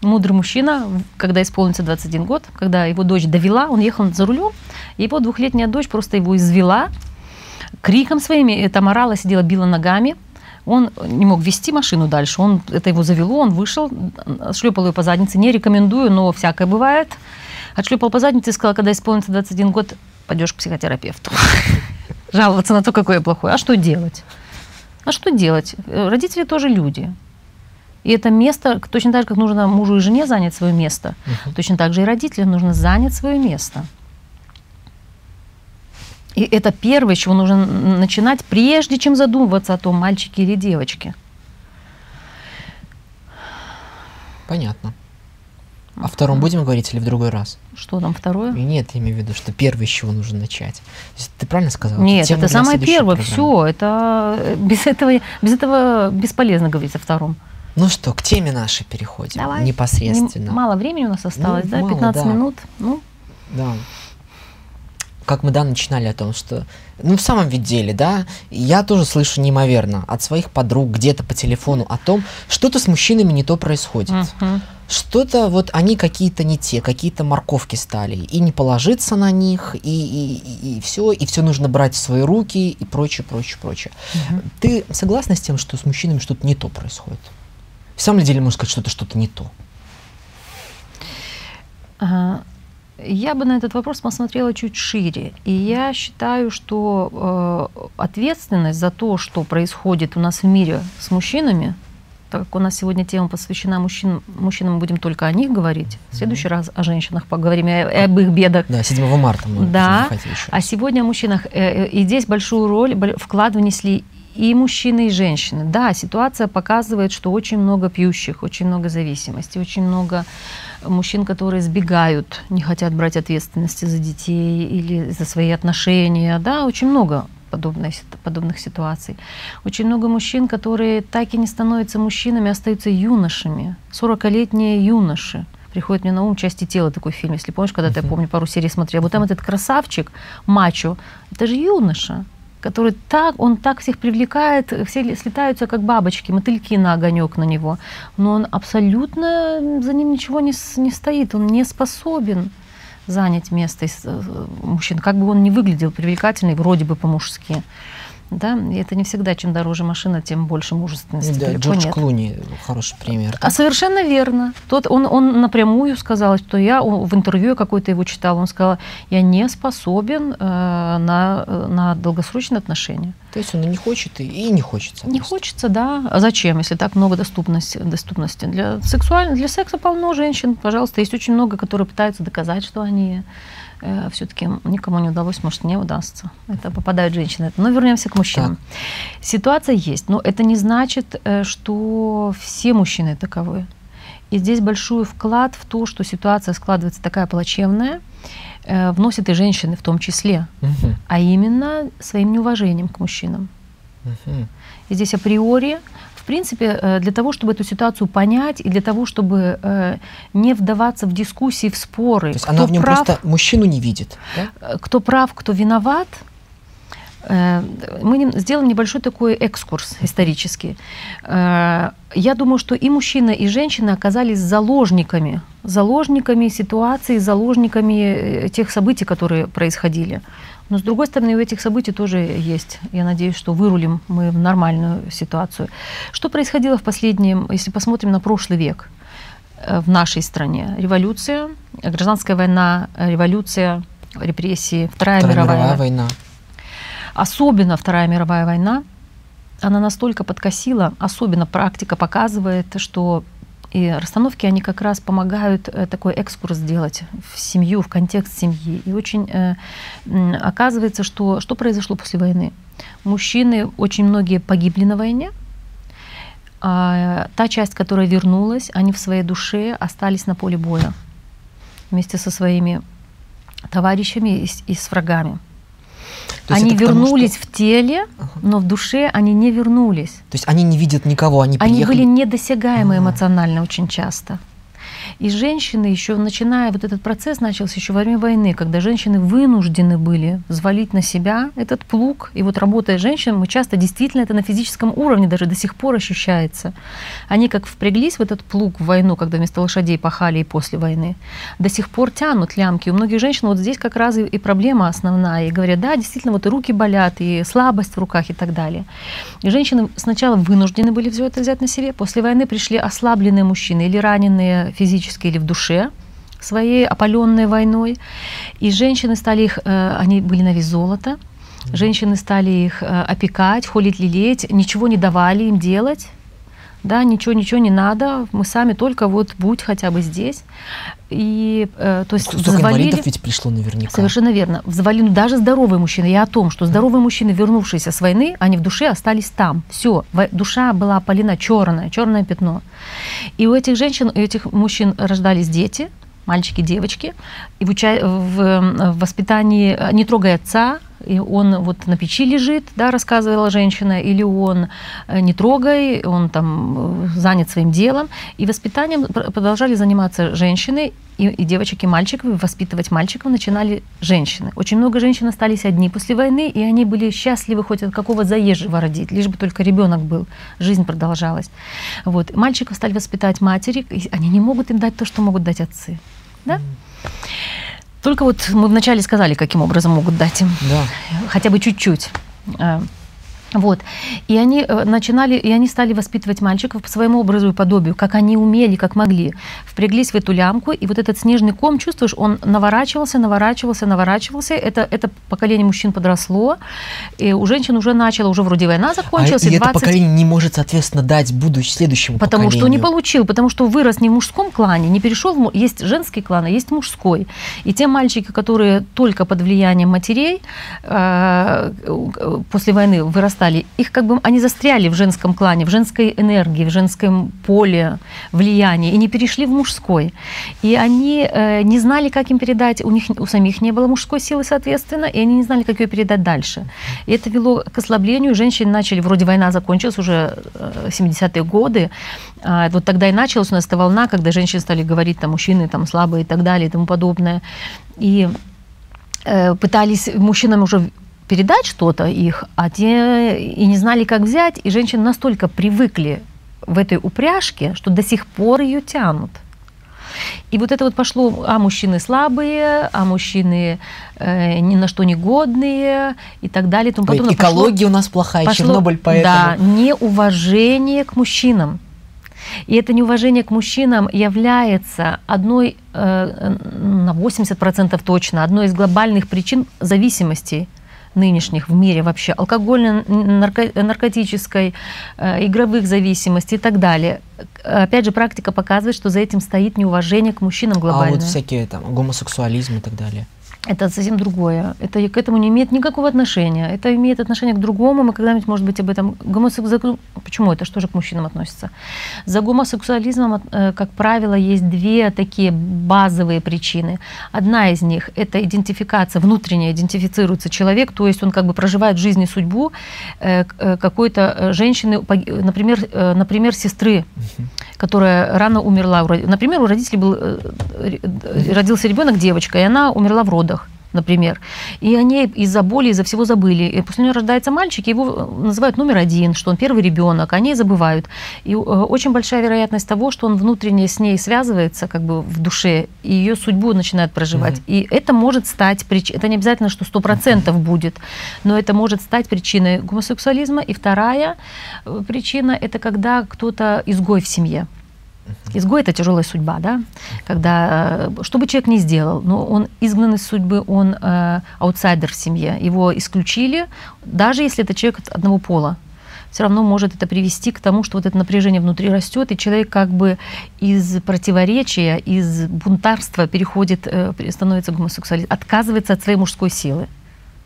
мудрый мужчина, когда исполнится 21 год, когда его дочь довела, он ехал за рулем, его двухлетняя дочь просто его извела, криком своими, там орала, сидела, била ногами, он не мог вести машину дальше, он, это его завело, он вышел, шлепал ее по заднице, не рекомендую, но всякое бывает. Отшлепал по заднице и сказал, когда исполнится 21 год, пойдешь к психотерапевту. Жаловаться на то, какой я плохой. А что делать? А что делать? Родители тоже люди. И это место, точно так же, как нужно мужу и жене занять свое место, uh-huh. точно так же и родителям нужно занять свое место. И это первое, с чего нужно начинать, прежде чем задумываться о том, мальчики или девочки. Понятно. О втором будем говорить или в другой раз? Что там второе? Нет, я имею в виду, что первое, с чего нужно начать. Ты правильно сказала? Нет, это самое первое. Все, это без этого, без этого бесполезно говорить о втором. Ну что, к теме нашей переходим Давай. непосредственно. Мало времени у нас осталось, ну, да? Мало, 15 да. минут. Ну. Да как мы, да, начинали о том, что, ну, в самом ведь деле, да, я тоже слышу неимоверно от своих подруг где-то по телефону о том, что-то с мужчинами не то происходит. Uh-huh. Что-то вот они какие-то не те, какие-то морковки стали, и не положиться на них, и, и, и, и все, и все нужно брать в свои руки, и прочее, прочее, прочее. Uh-huh. Ты согласна с тем, что с мужчинами что-то не то происходит? В самом деле можно сказать, что это что-то не то? Я бы на этот вопрос посмотрела чуть шире. И я считаю, что э, ответственность за то, что происходит у нас в мире с мужчинами, так как у нас сегодня тема посвящена мужчин, мужчинам, мы будем только о них говорить. В следующий mm-hmm. раз о женщинах поговорим и, об их бедах. Да, 7 марта мы Да, а сегодня о мужчинах. Э, э, и здесь большую роль, вклад внесли и мужчины, и женщины. Да, ситуация показывает, что очень много пьющих, очень много зависимости, очень много мужчин, которые сбегают, не хотят брать ответственности за детей или за свои отношения. Да, очень много подобных, подобных ситуаций. Очень много мужчин, которые так и не становятся мужчинами, а остаются юношами. 40-летние юноши. Приходит мне на ум части тела такой фильм, если помнишь, когда-то, я помню, пару серий смотрела. Вот там этот красавчик, мачо, это же юноша который так, он так всех привлекает, все слетаются как бабочки, мотыльки на огонек на него, но он абсолютно за ним ничего не, не стоит, он не способен занять место э, мужчин, как бы он ни выглядел привлекательный, вроде бы по-мужски. Да? И это не всегда, чем дороже машина, тем больше мужественности. Да, Джордж нет. Клуни хороший пример. Да? А совершенно верно. Тот, он, он напрямую сказал, что я в интервью какой-то его читал, он сказал, я не способен э, на, на долгосрочные отношения. То есть он и не хочет, и не хочется. Не просто. хочется, да. А зачем, если так много доступности? доступности? Для, сексуаль... Для секса полно женщин, пожалуйста. Есть очень много, которые пытаются доказать, что они э, все-таки никому не удалось, может, не удастся. Это попадают женщины. Но вернемся к мужчинам. Так. Ситуация есть, но это не значит, э, что все мужчины таковы. И здесь большой вклад в то, что ситуация складывается такая плачевная, э, вносят и женщины в том числе, угу. а именно своим неуважением к мужчинам. Угу. И здесь априори принципе, э, для того, чтобы эту ситуацию понять и для того, чтобы э, не вдаваться в дискуссии, в споры. То есть кто она в нем прав, просто мужчину не видит. Да? Э, кто прав, кто виноват, мы сделаем небольшой такой экскурс исторический. Я думаю, что и мужчина, и женщина оказались заложниками, заложниками ситуации, заложниками тех событий, которые происходили. Но с другой стороны, у этих событий тоже есть. Я надеюсь, что вырулим мы в нормальную ситуацию. Что происходило в последнем, если посмотрим на прошлый век э, в нашей стране? Революция, гражданская война, революция, репрессии, Вторая, Вторая мировая, мировая война. Особенно Вторая мировая война, она настолько подкосила, особенно практика показывает, что и расстановки, они как раз помогают э, такой экскурс сделать в семью, в контекст семьи. И очень э, оказывается, что, что произошло после войны. Мужчины, очень многие погибли на войне, а та часть, которая вернулась, они в своей душе остались на поле боя вместе со своими товарищами и, и с врагами они вернулись тому, что... в теле, но в душе они не вернулись. То есть они не видят никого, они Они были недосягаемы А-а-а. эмоционально очень часто. И женщины еще, начиная вот этот процесс начался еще во время войны, когда женщины вынуждены были взвалить на себя этот плуг. И вот работая с женщинами, мы часто действительно это на физическом уровне даже до сих пор ощущается. Они как впряглись в этот плуг в войну, когда вместо лошадей пахали и после войны, до сих пор тянут лямки. У многих женщин вот здесь как раз и проблема основная. И говорят, да, действительно, вот и руки болят, и слабость в руках и так далее. И женщины сначала вынуждены были все это взять на себе, после войны пришли ослабленные мужчины или раненые физически физически или в душе своей, опаленной войной. И женщины стали их, э, они были на вес золота, женщины стали их э, опекать, холить, лелеять, ничего не давали им делать, да, ничего, ничего не надо, мы сами только вот будь хотя бы здесь. И, э, то есть Столько взвалили, инвалидов ведь пришло наверняка. Совершенно верно. Взвалили даже здоровые мужчины. Я о том, что здоровые мужчины, вернувшиеся с войны, они в душе остались там. Все, душа была опалена черная, черное пятно. И у этих женщин, у этих мужчин рождались дети, мальчики, девочки, и в, уча... в, в воспитании не трогая отца, и он вот на печи лежит, да, рассказывала женщина, или он э, не трогай, он там э, занят своим делом. И воспитанием продолжали заниматься женщины, и, и девочек, и мальчиков, и воспитывать мальчиков начинали женщины. Очень много женщин остались одни после войны, и они были счастливы хоть от какого заезжего родить, лишь бы только ребенок был, жизнь продолжалась. Вот. Мальчиков стали воспитать матери, и они не могут им дать то, что могут дать отцы. Да? Mm. Только вот мы вначале сказали, каким образом могут дать им. Да. Хотя бы чуть-чуть. А, Вот. И они э, начинали, и они стали воспитывать мальчиков по своему образу и подобию, как они умели, как могли. Впряглись в эту лямку, и вот этот снежный ком, чувствуешь, он наворачивался, наворачивался, наворачивался. Это, это поколение мужчин подросло, и у женщин уже начало, уже вроде война закончилась. А, и 20... это поколение не может, соответственно, дать будущему следующему Потому поколению. что не получил, потому что вырос не в мужском клане, не перешел в... Есть женский клан, а есть мужской. И те мальчики, которые только под влиянием матерей э, после войны вырастают стали, их как бы они застряли в женском клане, в женской энергии, в женском поле влияния и не перешли в мужской. И они э, не знали, как им передать, у них у самих не было мужской силы, соответственно, и они не знали, как ее передать дальше. И это вело к ослаблению. Женщины начали, вроде война закончилась уже 70-е э, годы, э, вот тогда и началась у нас эта волна, когда женщины стали говорить, там, мужчины там слабые и так далее и тому подобное. И э, пытались мужчинам уже передать что-то их, а те и не знали, как взять, и женщины настолько привыкли в этой упряжке, что до сих пор ее тянут. И вот это вот пошло, а мужчины слабые, а мужчины э, ни на что не годные и так далее. И тому подобное. Экология пошло, у нас плохая, пошло, Чернобыль поэтому. Да, неуважение к мужчинам. И это неуважение к мужчинам является одной, э, на 80% точно, одной из глобальных причин зависимости нынешних в мире вообще, алкогольной, нарко- наркотической, э, игровых зависимостей и так далее. Опять же, практика показывает, что за этим стоит неуважение к мужчинам глобально. А вот всякие там гомосексуализм и так далее это совсем другое. Это к этому не имеет никакого отношения. Это имеет отношение к другому. Мы когда-нибудь, может быть, об этом... Гомосексуализм... Почему это? Что же к мужчинам относится? За гомосексуализмом, э, как правило, есть две такие базовые причины. Одна из них – это идентификация, внутренне идентифицируется человек, то есть он как бы проживает в жизни судьбу э, э, какой-то женщины, например, например сестры, которая рано умерла. Например, у родителей был, родился ребенок, девочка, и она умерла в родах например. И они из-за боли, из-за всего забыли. И после него рождается мальчик, его называют номер один, что он первый ребенок, они забывают. И э, очень большая вероятность того, что он внутренне с ней связывается, как бы в душе, и ее судьбу начинает проживать. Mm-hmm. И это может стать причиной, это не обязательно, что сто процентов mm-hmm. будет, но это может стать причиной гомосексуализма. И вторая э, причина – это когда кто-то изгой в семье. Изгой – это тяжелая судьба, да? Когда, э, что бы человек ни сделал, но он изгнан из судьбы, он э, аутсайдер в семье, его исключили, даже если это человек одного пола, все равно может это привести к тому, что вот это напряжение внутри растет, и человек как бы из противоречия, из бунтарства переходит, э, становится гомосексуалистом, отказывается от своей мужской силы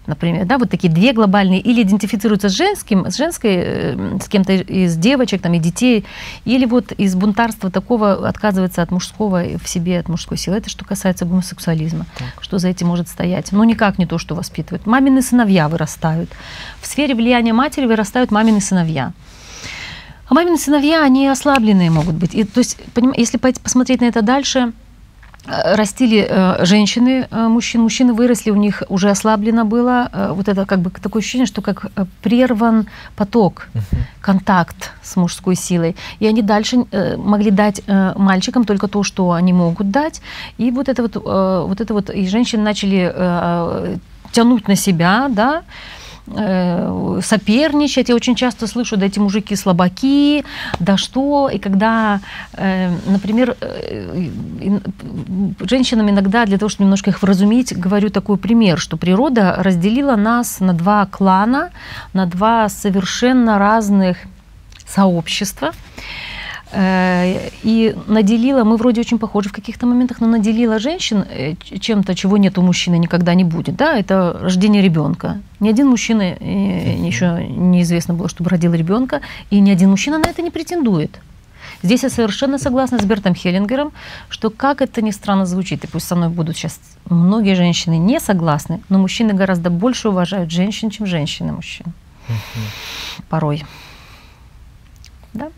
например, да, вот такие две глобальные, или идентифицируются с женским, с женской, э, с кем-то из девочек там, и детей, или вот из бунтарства такого отказывается от мужского в себе, от мужской силы. Это что касается гомосексуализма. Так. Что за этим может стоять? Ну, никак не то, что воспитывают. Мамины сыновья вырастают. В сфере влияния матери вырастают мамины сыновья. А мамины сыновья, они ослабленные могут быть. И, то есть, если посмотреть на это дальше, Э, растили э, женщины э, мужчин, мужчины выросли, у них уже ослаблено было. Вот это как бы такое ощущение, что как прерван поток, контакт с мужской силой. И они дальше могли дать мальчикам только то, что они могут дать. И вот это вот, вот это вот, и женщины начали тянуть на себя, да, Э, соперничать. Я очень часто слышу, да эти мужики слабаки, да что. И когда, э, например, э, женщинам иногда, для того, чтобы немножко их вразумить, говорю такой пример, что природа разделила нас на два клана, на два совершенно разных сообщества. Э, и наделила, мы вроде очень похожи в каких-то моментах, но наделила женщин э, чем-то, чего нет у мужчины никогда не будет. Да, это рождение ребенка. Ни один мужчина э, еще неизвестно было, чтобы родил ребенка, и ни один мужчина на это не претендует. Здесь я совершенно согласна с Бертом Хеллингером, что как это ни странно звучит, и пусть со мной будут сейчас многие женщины не согласны, но мужчины гораздо больше уважают женщин, чем женщины мужчин. Порой. Да?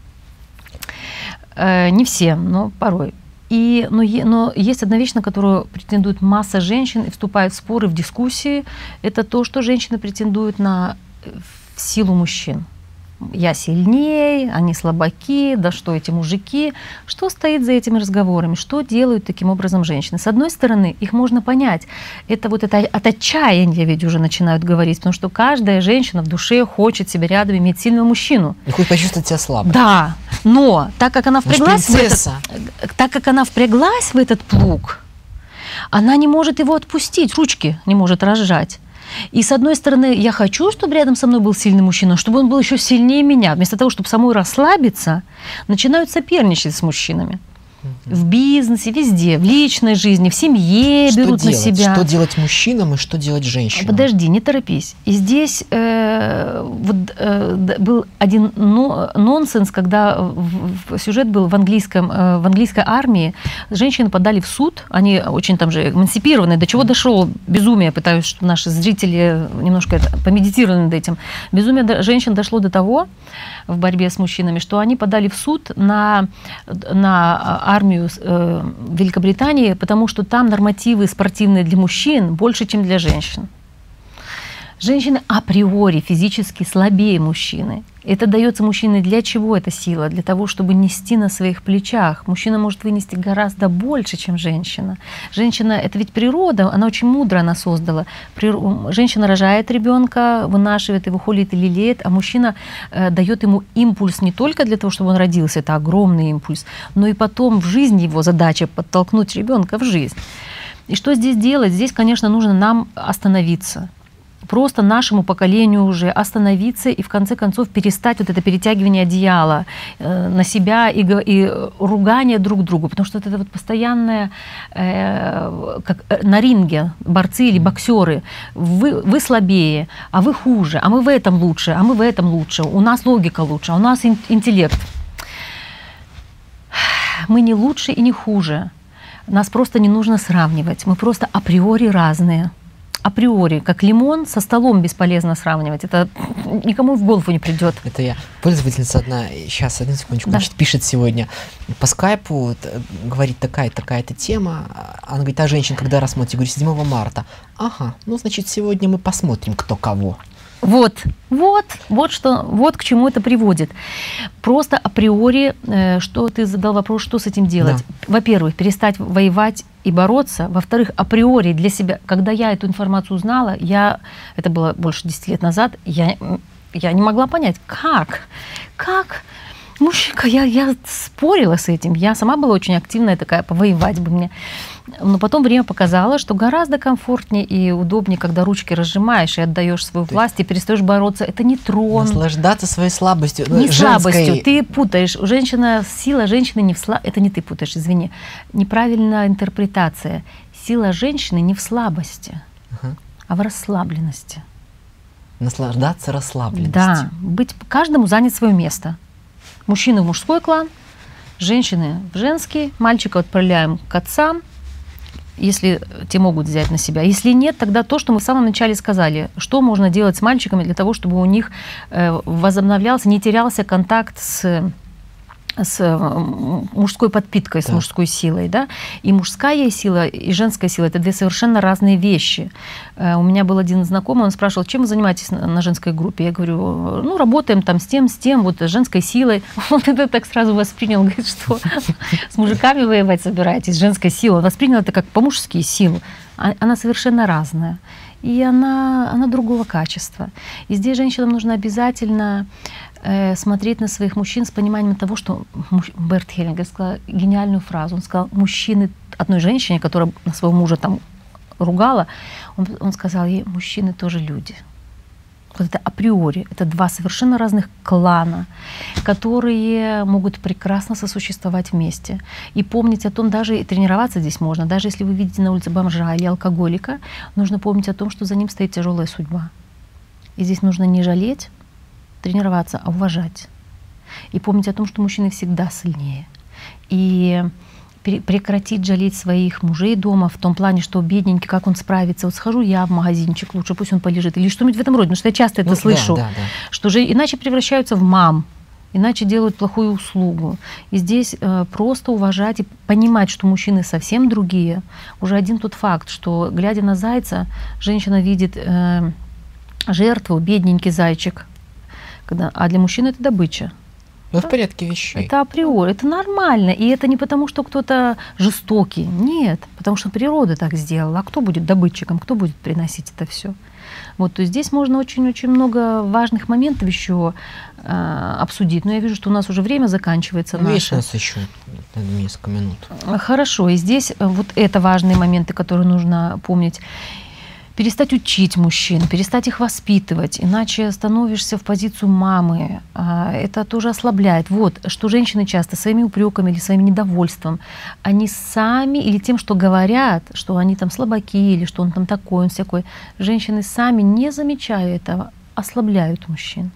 Э, не все, но порой. И, но, но есть одна вещь, на которую претендует масса женщин и вступают в споры, в дискуссии. Это то, что женщины претендуют на э, силу мужчин. Я сильнее, они слабаки, да что эти мужики. Что стоит за этими разговорами? Что делают таким образом женщины? С одной стороны, их можно понять. Это вот это от отчаяния ведь уже начинают говорить, потому что каждая женщина в душе хочет себя рядом иметь сильного мужчину. И хочет почувствовать себя слабой. Да, но так как она впряглась в этот, так как она впряглась в этот плуг, она не может его отпустить, ручки не может разжать. И с одной стороны, я хочу, чтобы рядом со мной был сильный мужчина, чтобы он был еще сильнее меня. Вместо того, чтобы самой расслабиться, начинают соперничать с мужчинами в бизнесе, везде, в личной жизни, в семье что берут делать? на себя. Что делать мужчинам и что делать женщинам? Подожди, не торопись. И здесь э, вот, э, был один но, нонсенс, когда в, в, сюжет был в, английском, э, в английской армии. Женщины подали в суд, они очень там же эмансипированы. До чего дошло безумие, пытаюсь, чтобы наши зрители немножко помедитировали над этим. Безумие женщин дошло до того в борьбе с мужчинами, что они подали в суд на, на армию э, Великобритании, потому что там нормативы спортивные для мужчин больше, чем для женщин. Женщины априори физически слабее мужчины. Это дается мужчине для чего эта сила? Для того, чтобы нести на своих плечах. Мужчина может вынести гораздо больше, чем женщина. Женщина, это ведь природа, она очень мудро она создала. Женщина рожает ребенка, вынашивает его, холит и лелеет, а мужчина э, дает ему импульс не только для того, чтобы он родился, это огромный импульс, но и потом в жизни его задача подтолкнуть ребенка в жизнь. И что здесь делать? Здесь, конечно, нужно нам остановиться просто нашему поколению уже остановиться и в конце концов перестать вот это перетягивание одеяла э, на себя и, и ругание друг другу, потому что это вот постоянное, э, как э, на ринге борцы или боксеры, вы, вы слабее, а вы хуже, а мы в этом лучше, а мы в этом лучше, у нас логика лучше, а у нас интеллект. Мы не лучше и не хуже. Нас просто не нужно сравнивать. Мы просто априори разные априори, как лимон, со столом бесполезно сравнивать. Это никому в голову не придет. Это я. Пользовательница одна, сейчас, одну секундочку, да. значит, пишет сегодня по скайпу, говорит такая-такая-то тема. Она говорит, а женщин когда рассмотрите? Я говорю, 7 марта. Ага, ну, значит, сегодня мы посмотрим, кто кого. Вот, вот, вот что, вот к чему это приводит. Просто априори, э, что ты задал вопрос, что с этим делать. Да. Во-первых, перестать воевать и бороться. Во-вторых, априори для себя, когда я эту информацию узнала, я, это было больше 10 лет назад, я, я не могла понять, как, как мужчинка, я, я спорила с этим. Я сама была очень активная такая, повоевать бы мне. Но потом время показало, что гораздо комфортнее и удобнее, когда ручки разжимаешь и отдаешь свою власть, и перестаешь бороться. Это не трон. Наслаждаться своей слабостью. Не женской... слабостью. Ты путаешь. Женщина, сила женщины не в слабости. Это не ты путаешь, извини. Неправильная интерпретация. Сила женщины не в слабости, угу. а в расслабленности. Наслаждаться расслабленностью. Да, быть каждому занять свое место. Мужчины в мужской клан, женщины в женский, мальчика отправляем к отцам, если те могут взять на себя. Если нет, тогда то, что мы в самом начале сказали, что можно делать с мальчиками для того, чтобы у них э, возобновлялся, не терялся контакт с с мужской подпиткой, да. с мужской силой, да, и мужская сила, и женская сила – это две совершенно разные вещи. Э, у меня был один знакомый, он спрашивал, чем вы занимаетесь на женской группе? Я говорю, ну, работаем там с тем, с тем, вот, с женской силой. Он это так сразу воспринял, говорит, что с мужиками воевать собираетесь, с женской силой. Он воспринял это как по-мужски силу. А, она совершенно разная и она, она другого качества. И здесь женщинам нужно обязательно э, смотреть на своих мужчин с пониманием того, что Берт Хеллингер сказал гениальную фразу. Он сказал, мужчины, одной женщине, которая на своего мужа там ругала, он, он сказал ей, мужчины тоже люди. Вот это априори, это два совершенно разных клана, которые могут прекрасно сосуществовать вместе. И помнить о том, даже и тренироваться здесь можно, даже если вы видите на улице бомжа или алкоголика, нужно помнить о том, что за ним стоит тяжелая судьба. И здесь нужно не жалеть, тренироваться, а уважать. И помнить о том, что мужчины всегда сильнее. И прекратить жалеть своих мужей дома в том плане, что бедненький, как он справится. Вот схожу я в магазинчик, лучше пусть он полежит. Или что-нибудь в этом роде, потому что я часто это ну, слышу. Да, да, да. Что же иначе превращаются в мам, иначе делают плохую услугу. И здесь э, просто уважать и понимать, что мужчины совсем другие. Уже один тот факт, что глядя на зайца, женщина видит э, жертву, бедненький зайчик, Когда, а для мужчины это добыча. Ну, в порядке вещей. Это априори, это нормально. И это не потому, что кто-то жестокий. Нет, потому что природа так сделала. А кто будет добытчиком, кто будет приносить это все? Вот, то есть здесь можно очень-очень много важных моментов еще э, обсудить. Но я вижу, что у нас уже время заканчивается. Ну, есть у нас еще несколько минут. Хорошо, и здесь э, вот это важные моменты, которые нужно помнить перестать учить мужчин, перестать их воспитывать, иначе становишься в позицию мамы. А, это тоже ослабляет. Вот, что женщины часто своими упреками или своим недовольством, они сами или тем, что говорят, что они там слабаки или что он там такой, он всякой, женщины сами, не замечая этого, ослабляют мужчин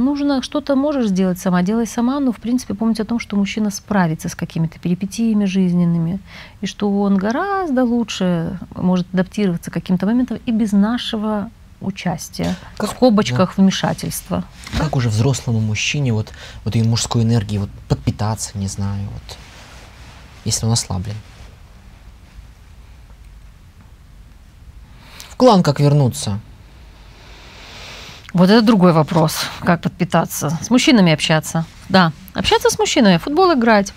нужно что-то можешь сделать сама, делай сама, но в принципе помнить о том, что мужчина справится с какими-то перипетиями жизненными, и что он гораздо лучше может адаптироваться к каким-то моментам и без нашего участия, как, в скобочках да. вмешательства. Как да? уже взрослому мужчине вот, вот и мужской энергии вот подпитаться, не знаю, вот, если он ослаблен. В клан как вернуться? Вот это другой вопрос, как подпитаться. С мужчинами общаться. Да, общаться с мужчинами, футбол играть,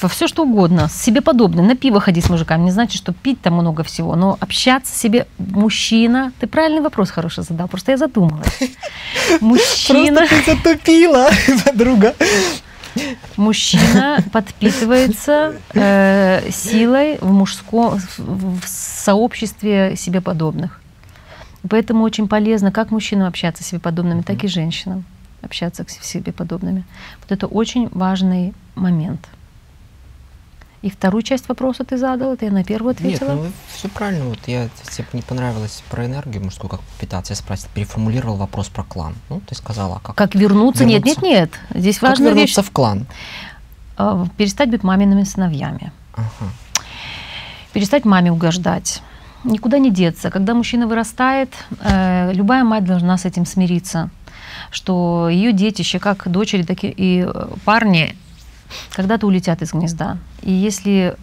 во все что угодно, себе подобное. На пиво ходить с мужиками, не значит, что пить там много всего, но общаться себе мужчина. Ты правильный вопрос хороший задал, просто я задумалась. Мужчина... Просто ты затупила, подруга. Мужчина подпитывается э, силой в мужском в сообществе себе подобных. Поэтому очень полезно как мужчинам общаться с себе подобными, так и женщинам общаться с себе подобными. Вот это очень важный момент. И вторую часть вопроса ты задал, это я на первую ответила. Нет, ну все правильно. Вот я тебе не понравилось про энергию мужскую, как питаться. Я спросил, переформулировал вопрос про клан. Ну, ты сказала, как. Как вернуться? вернуться? Нет, нет, нет. Здесь как важная вернуться вещь. в клан? А, перестать быть мамиными сыновьями. Ага. Перестать маме угождать никуда не деться. Когда мужчина вырастает, э, любая мать должна с этим смириться, что ее детище, как дочери, так и парни, когда-то улетят из гнезда. И если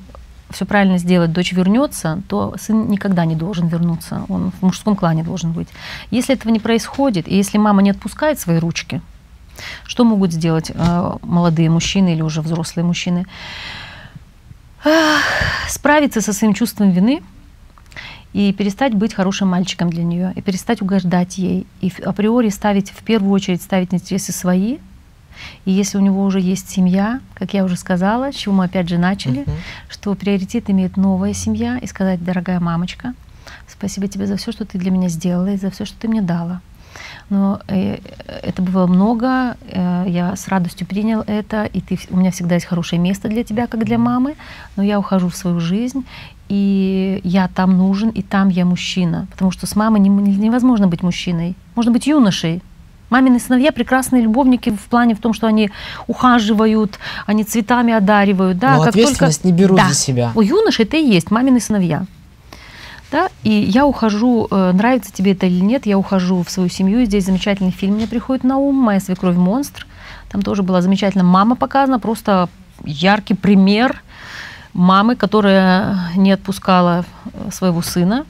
все правильно сделать, дочь вернется, то сын никогда не должен вернуться. Он в мужском клане должен быть. Если этого не происходит, и если мама не отпускает свои ручки, что могут сделать э, молодые мужчины или уже взрослые мужчины? Справиться со своим чувством вины – и перестать быть хорошим мальчиком для нее, и перестать угождать ей, и априори ставить, в первую очередь ставить интересы свои, и если у него уже есть семья, как я уже сказала, с чего мы опять же начали, uh-huh. что приоритет имеет новая семья, и сказать, дорогая мамочка, спасибо тебе за все, что ты для меня сделала, и за все, что ты мне дала. Но э, это было много, э, я с радостью принял это, и ты, у меня всегда есть хорошее место для тебя, как для мамы, но я ухожу в свою жизнь, и я там нужен, и там я мужчина. Потому что с мамой невозможно быть мужчиной. Можно быть юношей. Мамины сыновья прекрасные любовники в плане в том, что они ухаживают, они цветами одаривают. Да, Но как ответственность только... не берут да. за себя. У юношей это и есть мамины сыновья. Да? И я ухожу, э, нравится тебе это или нет, я ухожу в свою семью. Здесь замечательный фильм мне приходит на ум «Моя свекровь монстр». Там тоже была замечательная мама показана, просто яркий пример мамы, которая не отпускала э, своего сына,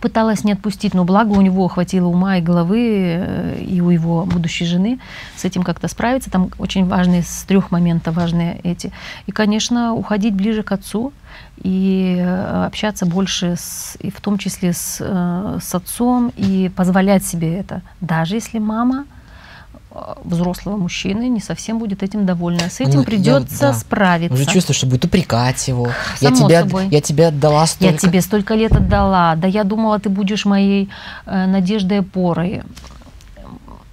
пыталась не отпустить, но благо у него хватило ума и головы, э, и у его будущей жены с этим как-то справиться. Там очень важные, с трех моментов важные эти. И, конечно, уходить ближе к отцу и э, общаться больше, с, и в том числе с, с отцом, и позволять себе это. Даже если мама взрослого мужчины не совсем будет этим довольна. С этим ну, придется да. справиться. Уже чувствую, что будет упрекать его. Само я тебя, собой. я тебя отдала столько. Я тебе столько лет отдала. Да я думала, ты будешь моей э, надеждой опорой.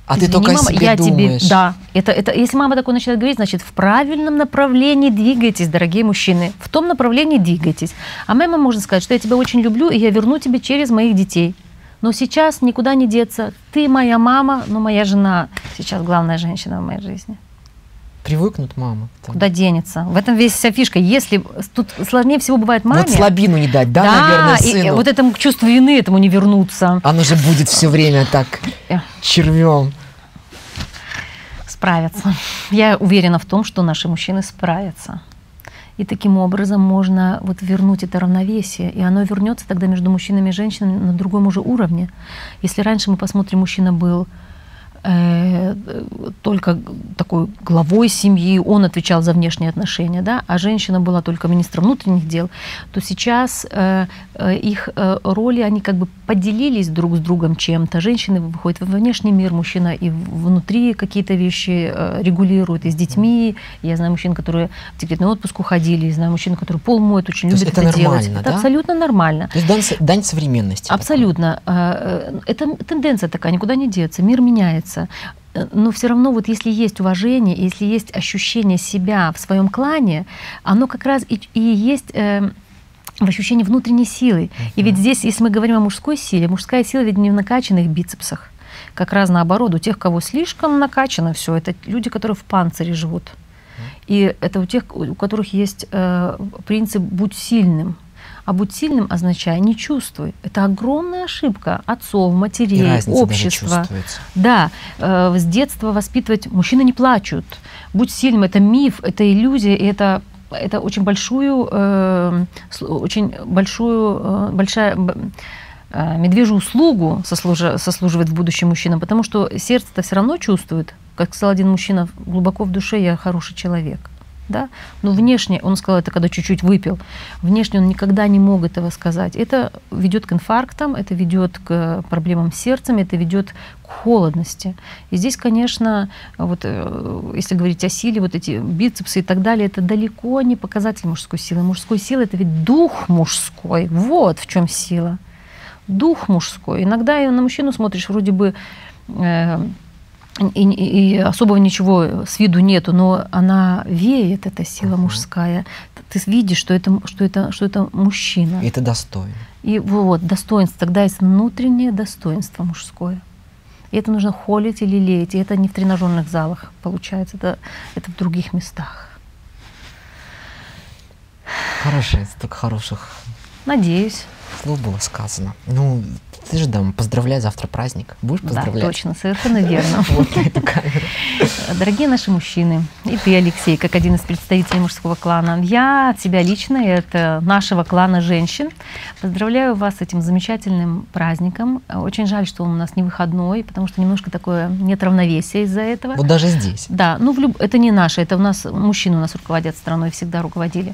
А Извини, ты только мама, я думаешь. Тебе, да, это, это, если мама такое начинает говорить, значит, в правильном направлении двигайтесь, дорогие мужчины. В том направлении двигайтесь. А мама может сказать, что я тебя очень люблю, и я верну тебе через моих детей. Но сейчас никуда не деться. Ты моя мама, но моя жена сейчас главная женщина в моей жизни. Привыкнут мама. Там. Куда денется? В этом весь вся фишка. Если тут сложнее всего бывает маме. Вот слабину не дать, да, да наверное, сыну. И вот этому чувству вины этому не вернуться. Оно же будет все время так э. червем. Справятся. Я уверена в том, что наши мужчины справятся. И таким образом можно вот вернуть это равновесие, и оно вернется тогда между мужчинами и женщинами на другом уже уровне. Если раньше мы посмотрим, мужчина был Э, только такой главой семьи, он отвечал за внешние отношения, да, а женщина была только министром внутренних дел, то сейчас э, э, их э, роли, они как бы поделились друг с другом чем-то. Женщины выходят во внешний мир, мужчина и внутри какие-то вещи регулирует, и с детьми. Я знаю мужчин, которые в декретный отпуск уходили, я знаю мужчин, которые пол моют, очень То любят это, это делать. да? Это абсолютно нормально. То есть дань, дань современности. Абсолютно. Такой. Это тенденция такая, никуда не деться. Мир меняется меняется. Э, но все равно вот если есть уважение, если есть ощущение себя в своем клане, оно как раз и, и есть э, в ощущении внутренней силы. Uh-huh. И ведь здесь, если мы говорим о мужской силе, мужская сила ведь не в накачанных бицепсах. Как раз наоборот, у тех, кого слишком накачано все, это люди, которые в панцире живут. И это у тех, у которых есть э, принцип «будь сильным». А будь сильным означает не чувствуй. Это огромная ошибка отцов, матерей, общества. Да, э, с детства воспитывать мужчины не плачут. Будь сильным, это миф, это иллюзия, и это это очень большую, э, очень большую, э, большая э, медвежью услугу сослужи, сослуживает в будущем мужчинам, потому что сердце-то все равно чувствует, как сказал один мужчина, глубоко в душе я хороший человек да, но внешне, он сказал это, когда чуть-чуть выпил, внешне он никогда не мог этого сказать. Это ведет к инфарктам, это ведет к проблемам с сердцем, это ведет к холодности. И здесь, конечно, вот, э, если говорить о силе, вот эти бицепсы и так далее, это далеко не показатель мужской силы. Мужской силы это ведь дух мужской. Вот в чем сила. Дух мужской. Иногда на мужчину смотришь, вроде бы э, и, и особого ничего с виду нету, но она веет, эта сила uh-huh. мужская. Ты видишь, что это, что, это, что это мужчина. И это достойно. И вот, достоинство. Тогда есть внутреннее достоинство мужское. И это нужно холить или леять. И это не в тренажерных залах получается, это, это в других местах. Хорошее, столько хороших. Надеюсь. Слов было сказано. Ну, ты же там поздравляй, завтра праздник. Будешь поздравлять? Да, точно, совершенно верно. Дорогие наши мужчины, и ты, Алексей, как один из представителей мужского клана, я от себя лично, и это нашего клана женщин, поздравляю вас с этим замечательным праздником. Очень жаль, что он у нас не выходной, потому что немножко такое нет равновесия из-за этого. Вот даже здесь. Да, ну люб... это не наше, это у нас мужчины у нас руководят страной, всегда руководили.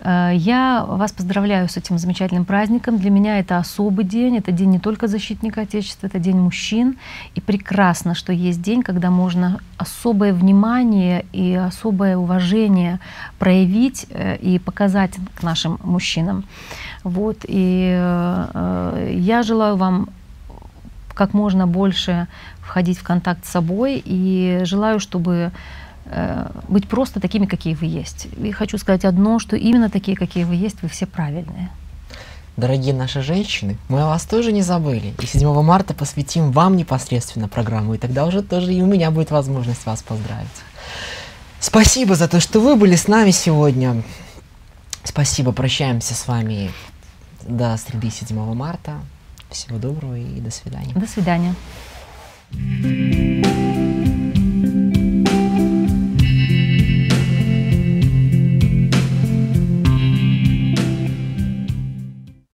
Э, я вас поздравляю с этим замечательным праздником. Для меня это особый день, это день не только защитника Отечества, это День мужчин. И прекрасно, что есть день, когда можно особое внимание и особое уважение проявить э, и показать к нашим мужчинам. Вот. И э, я желаю вам как можно больше входить в контакт с собой и желаю, чтобы э, быть просто такими, какие вы есть. И хочу сказать одно, что именно такие, какие вы есть, вы все правильные. Дорогие наши женщины, мы о вас тоже не забыли, и 7 марта посвятим вам непосредственно программу, и тогда уже тоже и у меня будет возможность вас поздравить. Спасибо за то, что вы были с нами сегодня. Спасибо, прощаемся с вами до среды 7 марта. Всего доброго и до свидания. До свидания.